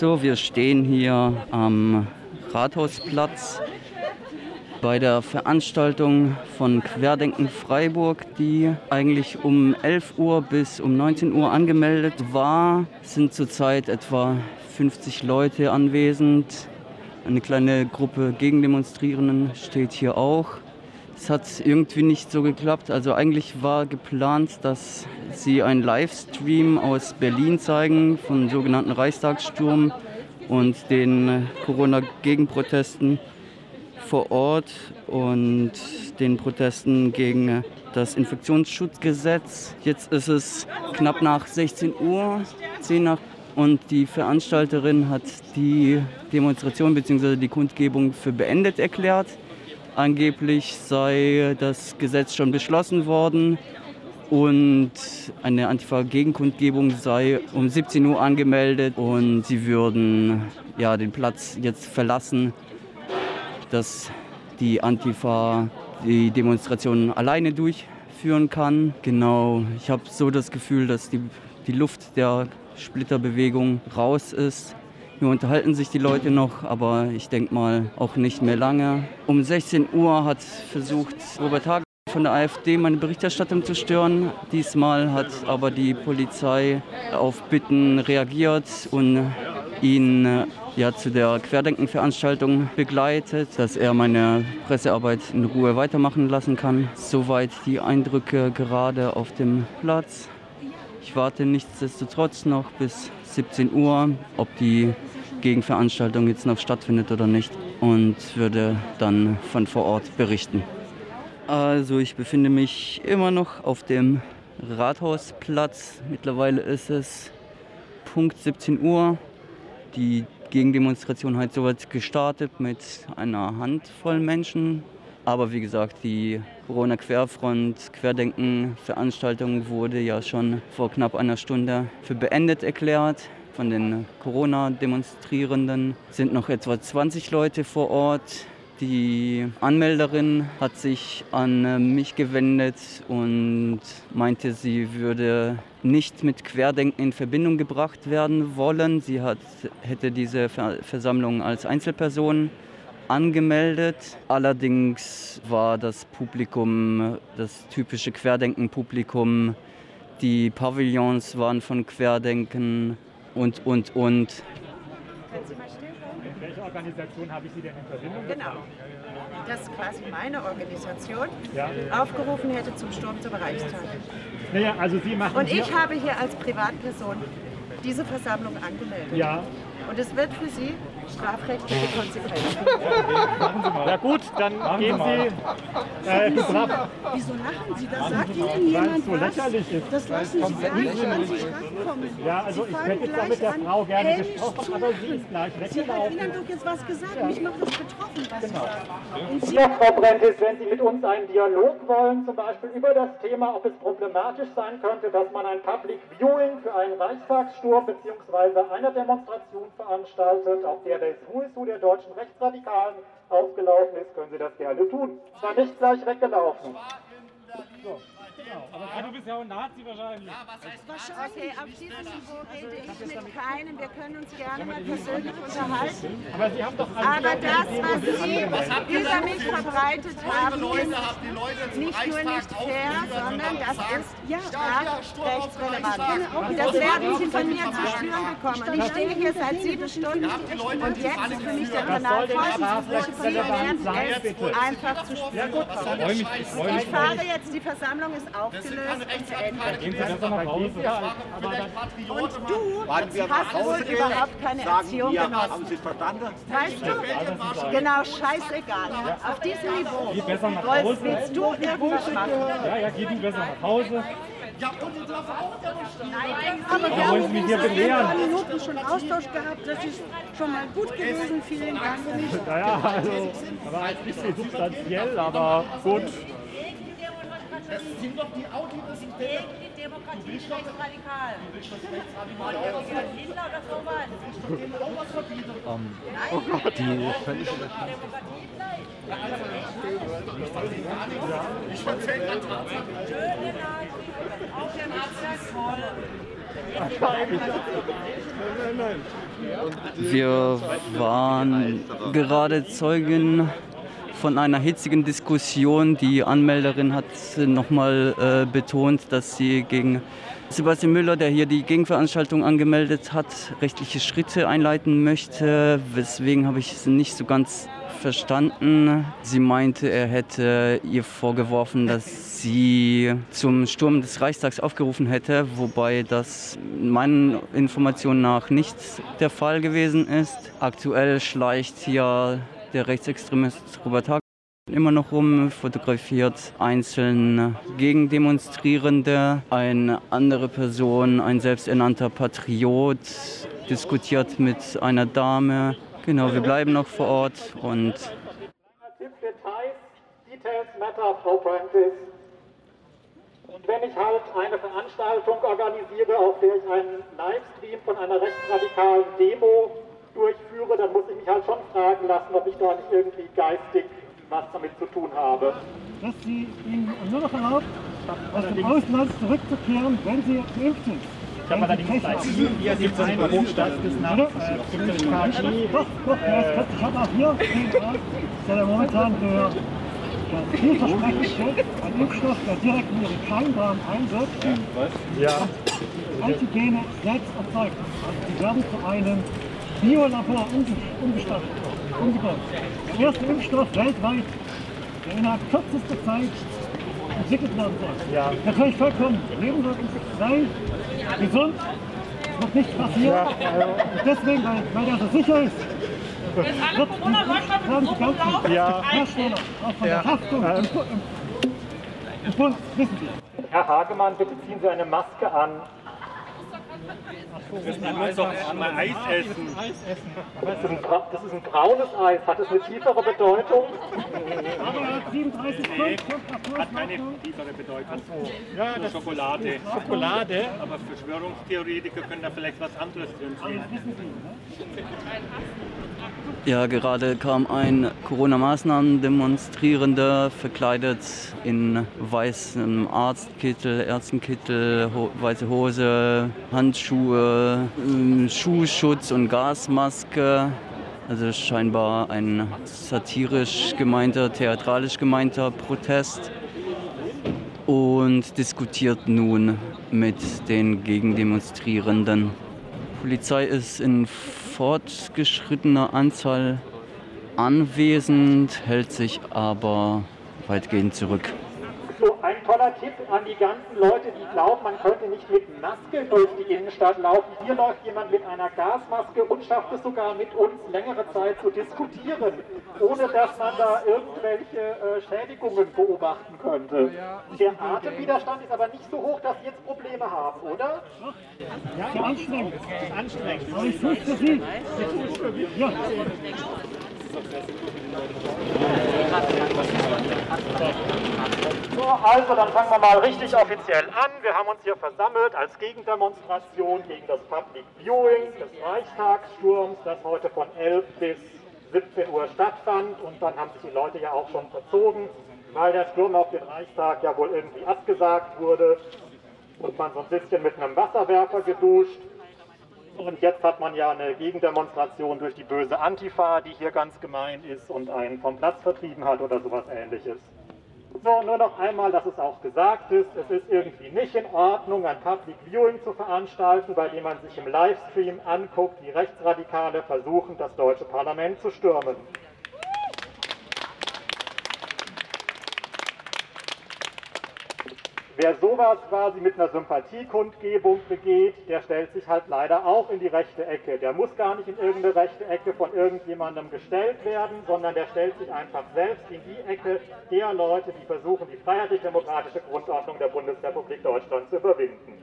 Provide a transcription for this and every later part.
So, wir stehen hier am Rathausplatz bei der Veranstaltung von Querdenken Freiburg, die eigentlich um 11 Uhr bis um 19 Uhr angemeldet war. Sind zurzeit etwa 50 Leute anwesend. Eine kleine Gruppe Gegendemonstrierenden steht hier auch. Es hat irgendwie nicht so geklappt. Also eigentlich war geplant, dass sie einen Livestream aus Berlin zeigen von sogenannten Reichstagssturm und den Corona-Gegenprotesten vor Ort und den Protesten gegen das Infektionsschutzgesetz. Jetzt ist es knapp nach 16 Uhr, 10 nach und die Veranstalterin hat die Demonstration bzw. die Kundgebung für beendet erklärt. Angeblich sei das Gesetz schon beschlossen worden und eine Antifa-Gegenkundgebung sei um 17 Uhr angemeldet und sie würden ja, den Platz jetzt verlassen, dass die Antifa die Demonstration alleine durchführen kann. Genau, ich habe so das Gefühl, dass die, die Luft der Splitterbewegung raus ist. Hier unterhalten sich die Leute noch, aber ich denke mal auch nicht mehr lange. Um 16 Uhr hat versucht Robert Hagen von der AfD meine Berichterstattung zu stören. Diesmal hat aber die Polizei auf Bitten reagiert und ihn ja, zu der Querdenken-Veranstaltung begleitet, dass er meine Pressearbeit in Ruhe weitermachen lassen kann. Soweit die Eindrücke gerade auf dem Platz. Ich warte nichtsdestotrotz noch bis 17 Uhr, ob die Gegenveranstaltung jetzt noch stattfindet oder nicht und würde dann von vor Ort berichten. Also ich befinde mich immer noch auf dem Rathausplatz. Mittlerweile ist es Punkt 17 Uhr. Die Gegendemonstration hat soweit gestartet mit einer Handvoll Menschen. Aber wie gesagt, die Corona-Querfront, Querdenken-Veranstaltung wurde ja schon vor knapp einer Stunde für beendet erklärt. Von den Corona-Demonstrierenden sind noch etwa 20 Leute vor Ort. Die Anmelderin hat sich an äh, mich gewendet und meinte, sie würde nicht mit Querdenken in Verbindung gebracht werden wollen. Sie hat, hätte diese Versammlung als Einzelperson angemeldet. Allerdings war das Publikum, das typische Querdenken-Publikum, die Pavillons waren von Querdenken und, und, und. Können Sie mal Mit welcher Organisation habe ich Sie denn in Verbindung Genau. Dass quasi meine Organisation ja. aufgerufen hätte zum Sturm zum Reichstag. Naja, also Sie machen Und ich habe hier als Privatperson diese Versammlung angemeldet. Ja. Und es wird für Sie strafrechtliche Konsequenzen. Ja gut, dann gehen Sie. Äh, Wieso lachen Sie? Das sagt Ihnen jemand so lächerlich ist. Das lassen Sie gar nicht an sich rankommen. Ja, also ich hätte jetzt mit der Frau gerne gesprochen, aber sie ist gleich weggelaufen. Sie hat Ihnen doch jetzt was gesagt. Ja. Mich macht das betroffen, was genau. Sie sagen. Ja, Frau Brentis, wenn Sie mit uns einen Dialog wollen, zum Beispiel über das Thema, ob es problematisch sein könnte, dass man ein Public Viewing für einen Reichstagssturm bzw. eine Demonstration veranstaltet, auf der is Who der deutschen Rechtsradikalen aufgelaufen ist, können Sie das gerne tun. War nicht gleich weggelaufen. So. Genau. Aber ah, du bist ja auch ein Nazi wahrscheinlich. Ja, was heißt wahrscheinlich? Okay, auf diesem Niveau rede ich mit keinem. Wir können uns gerne mal persönlich unterhalten. Aber Sie haben doch Aber das, was Sie über mich verbreitet haben, ist nicht nur nicht fair, sondern das ist ja rechtsrelevant. Und das werden Sie von mir zu spüren bekommen. Und ich stehe hier seit sieben Stunden und jetzt ist für mich der Kanal voll. Sie werden es einfach zu spüren bekommen. Ich fahre jetzt, die Versammlung ist aufgelöst und beendet. Gehen Sie besser nach Hause. Und du hast wohl überhaupt keine Erziehung genossen. Haben Sie verstanden? Weißt du? Genau, scheißegal. Auf diesem Niveau willst du irgendwas machen. Ja, ja, geh du besser nach Hause. Ja, und die dürfen auch Nein, aber wir haben in ein paar Minuten schon Austausch gehabt. Das ist schon mal gut gewesen. Vielen Dank. Naja, also, aber ein bisschen substanziell, aber gut. Das sind doch die Autodiversität. Gegen die Demokratie ist rechtsradikal. Hitler oder sowas? Du willst doch denen auch was verbieten. Um, Nein, oh Gott, die völlig. Ich erzähle gerade. Schöne Nazi. Auch der Nazi ist voll. Wir waren gerade Zeugen von einer hitzigen Diskussion. Die Anmelderin hat nochmal äh, betont, dass sie gegen Sebastian Müller, der hier die Gegenveranstaltung angemeldet hat, rechtliche Schritte einleiten möchte. Weswegen habe ich es nicht so ganz verstanden. Sie meinte, er hätte ihr vorgeworfen, dass sie zum Sturm des Reichstags aufgerufen hätte, wobei das meinen Informationen nach nicht der Fall gewesen ist. Aktuell schleicht ja der Rechtsextremist Robert Haag immer noch rum, fotografiert einzelne Gegendemonstrierende. Eine andere Person, ein selbsternannter Patriot, diskutiert mit einer Dame. Genau, wir bleiben noch vor Ort und. Und wenn ich halt eine Veranstaltung organisiere, auf der ich einen Livestream von einer rechtsradikalen Demo durchführe, dann muss ich mich halt schon fragen lassen, ob ich da nicht irgendwie geistig was damit zu tun habe. Dass sie ihnen nur noch erlaubt, aus dem Ausland zurückzukehren, wenn sie geimpft sind. Ich habe allerdings bei hier gibt es einen Berufsstand bis nach KI. Doch, doch, ich habe auch hier DNA, ist ja momentan der, der vielversprechendste, ein Impfstoff, der direkt in ihre Keimdarm einwirkt. Ja. Antigene selbst erzeugt. Also sie werden zu einem Biolabor umgestaltet, umgebaut. Der erste Impfstoff weltweit, der innerhalb kürzester Zeit entwickelt werden soll. Ja. Natürlich vollkommen nebenwirkungsfrei, gesund, es wird nichts passieren. Ja, also. Deswegen, weil, weil der so sicher ist, Jetzt alle Corona-Leugner mit Druck Ja. Hersteller, auch von Ja. der Haftung Ähm. im, im, im Bund, wissen Sie. Herr Hagemann, bitte ziehen Sie eine Maske an. Man muss doch mal Eis essen. Das ist, ein, das ist ein braunes Eis. Hat es eine tiefere Bedeutung? Aber er hat 37 Pfund Hat keine tiefere Bedeutung. Ja, das Schokolade. Schokolade. Aber Verschwörungstheoretiker können da vielleicht was anderes drin sehen. Ja, gerade kam ein Corona-Maßnahmen-Demonstrierender verkleidet in weißem Arztkittel, Ärztenkittel, ho weiße Hose, Handschuhe, ähm, Schuhschutz und Gasmaske. Also scheinbar ein satirisch gemeinter, theatralisch gemeinter Protest und diskutiert nun mit den Gegendemonstrierenden. Die Polizei ist in fortgeschrittener Anzahl anwesend, hält sich aber weitgehend zurück. Tipp an die ganzen Leute, die glauben, man könnte nicht mit Maske durch die Innenstadt laufen. Hier läuft jemand mit einer Gasmaske und schafft es sogar mit uns längere Zeit zu diskutieren, ohne dass man da irgendwelche äh, Schädigungen beobachten könnte. Der Atemwiderstand ist aber nicht so hoch, dass Sie jetzt Probleme haben, oder? Sehr anstrengend. Anstrengend. Aber ich. Ja. So, also dann fangen wir mal richtig offiziell an. Wir haben uns hier versammelt als Gegendemonstration gegen das Public Viewing des Reichstagssturms, das heute von 11 bis 17 Uhr stattfand. Und dann haben sich die Leute ja auch schon verzogen, weil der Sturm auf den Reichstag ja wohl irgendwie abgesagt wurde und man so ein bisschen mit einem Wasserwerfer geduscht. Und jetzt hat man ja eine Gegendemonstration durch die böse Antifa, die hier ganz gemein ist und einen vom Platz vertrieben hat oder sowas ähnliches. So, nur noch einmal, dass es auch gesagt ist, es ist irgendwie nicht in Ordnung, ein Public Viewing zu veranstalten, bei dem man sich im Livestream anguckt, wie Rechtsradikale versuchen, das deutsche Parlament zu stürmen. Wer sowas quasi mit einer Sympathiekundgebung begeht, der stellt sich halt leider auch in die rechte Ecke. Der muss gar nicht in irgendeine rechte Ecke von irgendjemandem gestellt werden, sondern der stellt sich einfach selbst in die Ecke der Leute, die versuchen, die freiheitlich-demokratische Grundordnung der Bundesrepublik Deutschland zu überwinden.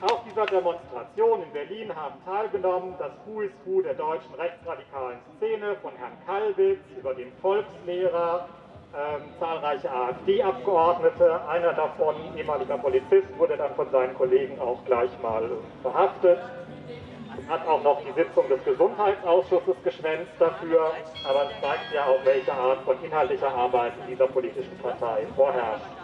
Auf dieser Demonstration in Berlin haben teilgenommen das Who is Who der deutschen rechtsradikalen Szene, von Herrn Kalwitz über den Volkslehrer, ähm, zahlreiche AfD-Abgeordnete. Einer davon, ehemaliger Polizist, wurde dann von seinen Kollegen auch gleich mal verhaftet. Hat auch noch die Sitzung des Gesundheitsausschusses geschwänzt dafür, aber es zeigt ja auch, welche Art von inhaltlicher Arbeit in dieser politischen Partei vorherrscht.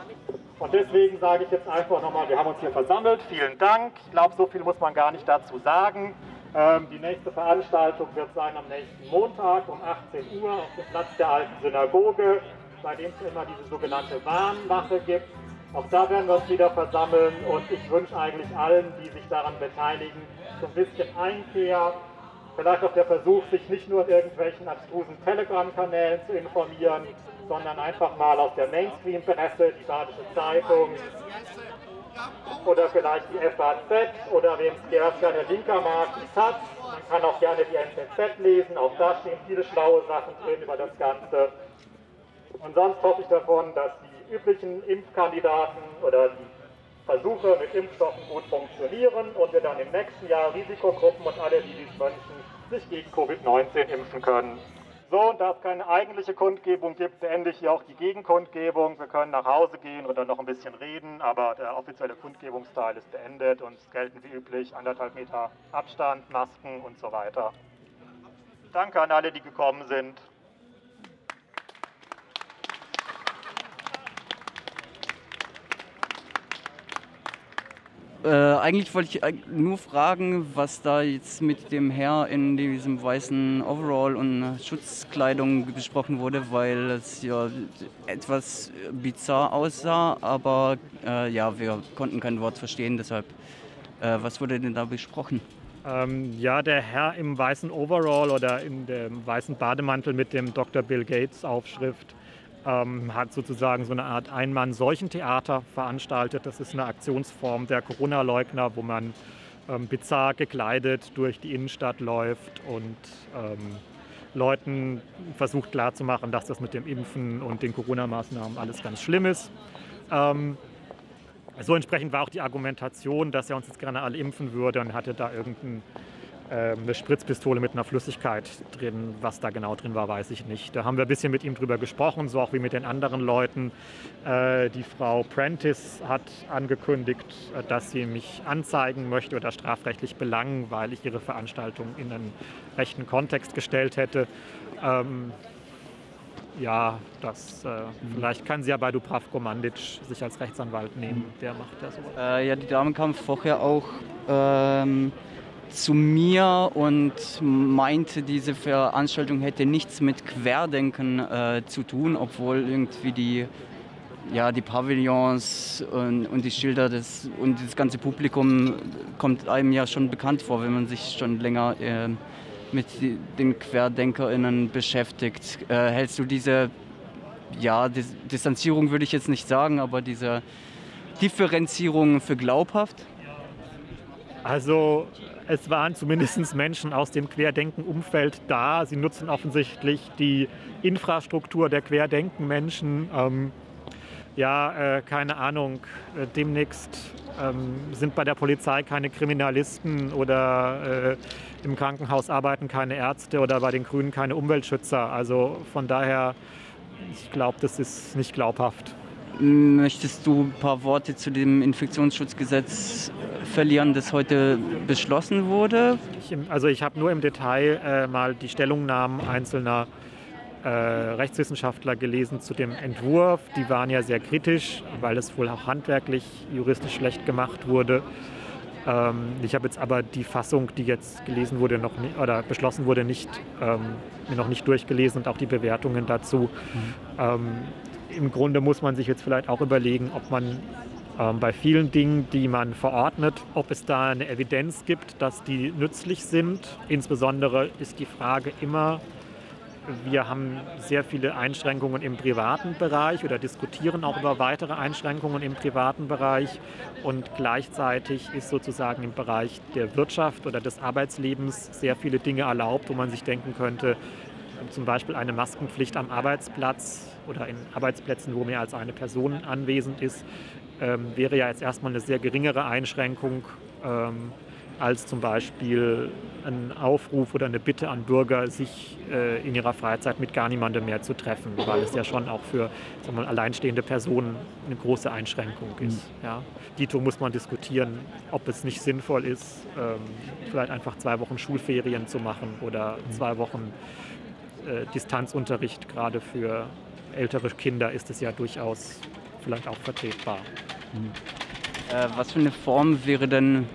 Und deswegen sage ich jetzt einfach nochmal, wir haben uns hier versammelt. Vielen Dank. Ich glaube, so viel muss man gar nicht dazu sagen. Ähm, die nächste Veranstaltung wird sein am nächsten Montag um 18 Uhr auf dem Platz der alten Synagoge, bei dem es immer diese sogenannte Warnwache gibt. Auch da werden wir uns wieder versammeln und ich wünsche eigentlich allen, die sich daran beteiligen, so ein bisschen Einkehr, vielleicht auch der Versuch, sich nicht nur in irgendwelchen abstrusen Telegram-Kanälen zu informieren, sondern einfach mal aus der Mainstream-Presse, die Badische Zeitung oder vielleicht die FAZ oder wem es gerne linker mag, die Taz. Man kann auch gerne die NZZ lesen, auch da stehen viele schlaue Sachen drin über das Ganze. Und sonst hoffe ich davon, dass die üblichen Impfkandidaten oder die Versuche mit Impfstoffen gut funktionieren und wir dann im nächsten Jahr Risikogruppen und alle, die dies wünschen, sich gegen Covid-19 impfen können. So, und da es keine eigentliche Kundgebung gibt, beende ich hier auch die Gegenkundgebung. Wir können nach Hause gehen oder noch ein bisschen reden, aber der offizielle Kundgebungsteil ist beendet und es gelten wie üblich anderthalb Meter Abstand, Masken und so weiter. Danke an alle, die gekommen sind. Äh, eigentlich wollte ich nur fragen, was da jetzt mit dem Herr in diesem weißen Overall und Schutzkleidung besprochen wurde, weil es ja etwas bizarr aussah, aber äh, ja, wir konnten kein Wort verstehen, deshalb, äh, was wurde denn da besprochen? Ähm, ja, der Herr im weißen Overall oder in dem weißen Bademantel mit dem Dr. Bill Gates Aufschrift ähm, hat sozusagen so eine Art Einmann-Seuchentheater veranstaltet. Das ist eine Aktionsform der Corona-Leugner, wo man ähm, bizarr gekleidet durch die Innenstadt läuft und ähm, Leuten versucht klarzumachen, dass das mit dem Impfen und den Corona-Maßnahmen alles ganz schlimm ist. Ähm, so entsprechend war auch die Argumentation, dass er uns jetzt gerne alle impfen würde und hatte da irgendeinen eine Spritzpistole mit einer Flüssigkeit drin. Was da genau drin war, weiß ich nicht. Da haben wir ein bisschen mit ihm drüber gesprochen, so auch wie mit den anderen Leuten. Äh, die Frau Prentice hat angekündigt, äh, dass sie mich anzeigen möchte oder strafrechtlich belangen, weil ich ihre Veranstaltung in einen rechten Kontext gestellt hätte. Ähm, ja, das, äh, vielleicht kann sie ja bei Dubravko Mandic sich als Rechtsanwalt nehmen. Der macht ja sowas. Äh, ja, die Dame kam vorher auch ähm, zu mir und meinte, diese Veranstaltung hätte nichts mit Querdenken äh, zu tun, obwohl irgendwie die, ja, die Pavillons und, und die Schilder des, und das ganze Publikum kommt einem ja schon bekannt vor, wenn man sich schon länger äh, mit den QuerdenkerInnen beschäftigt. Äh, hältst du diese ja, Dis Distanzierung würde ich jetzt nicht sagen, aber diese Differenzierung für glaubhaft? Also es waren zumindest Menschen aus dem Querdenken-Umfeld da. Sie nutzen offensichtlich die Infrastruktur der Querdenken-Menschen. Ähm, ja, äh, keine Ahnung, äh, demnächst ähm, sind bei der Polizei keine Kriminalisten oder äh, im Krankenhaus arbeiten keine Ärzte oder bei den Grünen keine Umweltschützer. Also von daher, ich glaube, das ist nicht glaubhaft. Möchtest du ein paar Worte zu dem Infektionsschutzgesetz verlieren, das heute beschlossen wurde? Ich, also ich habe nur im Detail äh, mal die Stellungnahmen einzelner äh, Rechtswissenschaftler gelesen zu dem Entwurf. Die waren ja sehr kritisch, weil es wohl auch handwerklich, juristisch schlecht gemacht wurde. Ähm, ich habe jetzt aber die Fassung, die jetzt gelesen wurde, noch nicht, oder beschlossen wurde, nicht, ähm, mir noch nicht durchgelesen und auch die Bewertungen dazu. Mhm. Ähm, im Grunde muss man sich jetzt vielleicht auch überlegen, ob man ähm, bei vielen Dingen, die man verordnet, ob es da eine Evidenz gibt, dass die nützlich sind. Insbesondere ist die Frage immer, wir haben sehr viele Einschränkungen im privaten Bereich oder diskutieren auch über weitere Einschränkungen im privaten Bereich. Und gleichzeitig ist sozusagen im Bereich der Wirtschaft oder des Arbeitslebens sehr viele Dinge erlaubt, wo man sich denken könnte, zum Beispiel eine Maskenpflicht am Arbeitsplatz oder in Arbeitsplätzen, wo mehr als eine Person anwesend ist, ähm, wäre ja jetzt erstmal eine sehr geringere Einschränkung ähm, als zum Beispiel ein Aufruf oder eine Bitte an Bürger, sich äh, in ihrer Freizeit mit gar niemandem mehr zu treffen, weil es ja schon auch für sagen wir, alleinstehende Personen eine große Einschränkung ist. Mhm. Ja. Dito muss man diskutieren, ob es nicht sinnvoll ist, ähm, vielleicht einfach zwei Wochen Schulferien zu machen oder zwei Wochen äh, Distanzunterricht gerade für ältere Kinder ist es ja durchaus vielleicht auch vertretbar. Mhm. Äh, was für eine Form wäre denn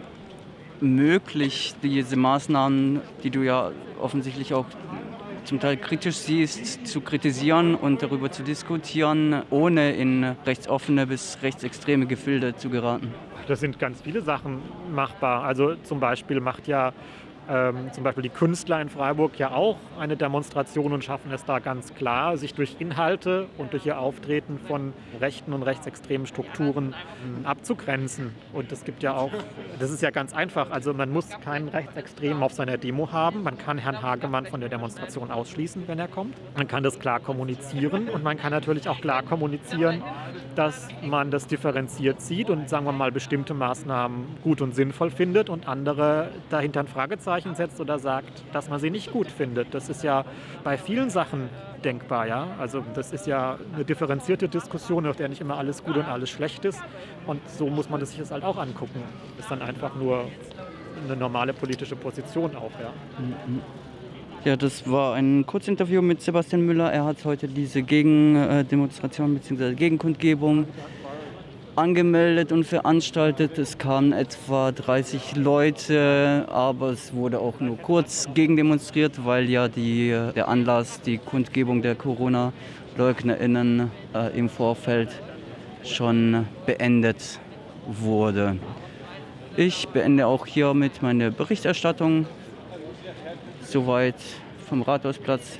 möglich, diese Maßnahmen, die du ja offensichtlich auch zum Teil kritisch siehst, zu kritisieren und darüber zu diskutieren, ohne in rechtsoffene bis rechtsextreme Gefilde zu geraten? Das sind ganz viele Sachen machbar. Also zum Beispiel macht ja ähm, zum Beispiel die Künstler in Freiburg ja auch eine Demonstration und schaffen es da ganz klar, sich durch Inhalte und durch ihr Auftreten von rechten und rechtsextremen Strukturen ähm, abzugrenzen. Und es gibt ja auch, das ist ja ganz einfach, also man muss keinen Rechtsextremen auf seiner Demo haben, man kann Herrn Hagemann von der Demonstration ausschließen, wenn er kommt. Man kann das klar kommunizieren und man kann natürlich auch klar kommunizieren, dass man das differenziert sieht und sagen wir mal bestimmte Maßnahmen gut und sinnvoll findet und andere dahinter ein Fragezeichen setzt oder sagt, dass man sie nicht gut findet. Das ist ja bei vielen Sachen denkbar, ja. Also das ist ja eine differenzierte Diskussion, auf der nicht immer alles gut und alles schlecht ist. Und so muss man sich das halt auch angucken. Ist dann einfach nur eine normale politische Position auch, ja. Ja, das war ein Kurzinterview mit Sebastian Müller. Er hat heute diese Gegendemonstration bzw. Gegenkundgebung angemeldet und veranstaltet. Es kamen etwa 30 Leute, aber es wurde auch nur kurz gegendemonstriert, weil ja die, der Anlass, die Kundgebung der Corona-LeugnerInnen äh, im Vorfeld schon beendet wurde. Ich beende auch hiermit meine Berichterstattung. Soweit vom Rathausplatz.